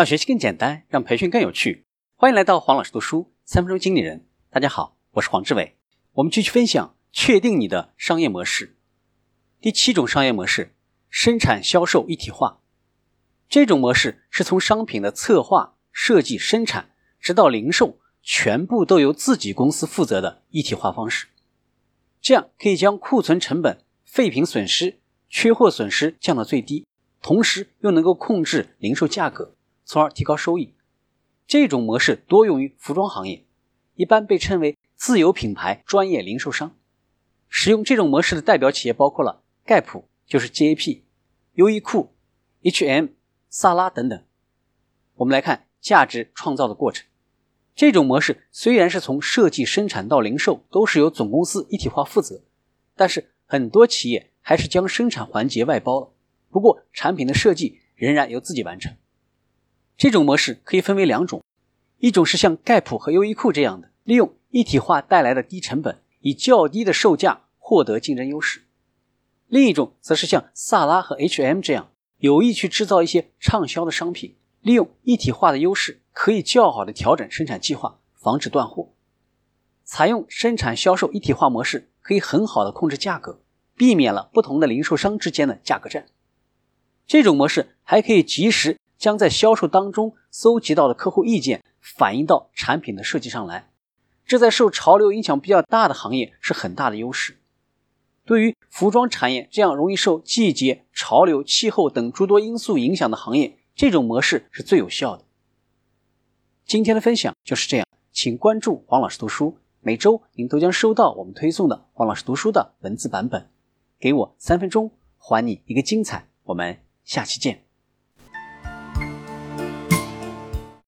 让学习更简单，让培训更有趣。欢迎来到黄老师读书三分钟经理人。大家好，我是黄志伟。我们继续分享，确定你的商业模式。第七种商业模式：生产销售一体化。这种模式是从商品的策划、设计、生产，直到零售，全部都由自己公司负责的一体化方式。这样可以将库存成本、废品损失、缺货损失降到最低，同时又能够控制零售价格。从而提高收益。这种模式多用于服装行业，一般被称为自有品牌专业零售商。使用这种模式的代表企业包括了盖普（就是 GAP）、优衣库、H&M、萨拉等等。我们来看价值创造的过程。这种模式虽然是从设计、生产到零售都是由总公司一体化负责，但是很多企业还是将生产环节外包了。不过产品的设计仍然由自己完成。这种模式可以分为两种，一种是像盖普和优衣库这样的，利用一体化带来的低成本，以较低的售价获得竞争优势；另一种则是像萨拉和 H&M 这样，有意去制造一些畅销的商品，利用一体化的优势，可以较好的调整生产计划，防止断货。采用生产销售一体化模式，可以很好的控制价格，避免了不同的零售商之间的价格战。这种模式还可以及时。将在销售当中搜集到的客户意见反映到产品的设计上来，这在受潮流影响比较大的行业是很大的优势。对于服装产业这样容易受季节、潮流、气候等诸多因素影响的行业，这种模式是最有效的。今天的分享就是这样，请关注黄老师读书，每周您都将收到我们推送的黄老师读书的文字版本。给我三分钟，还你一个精彩。我们下期见。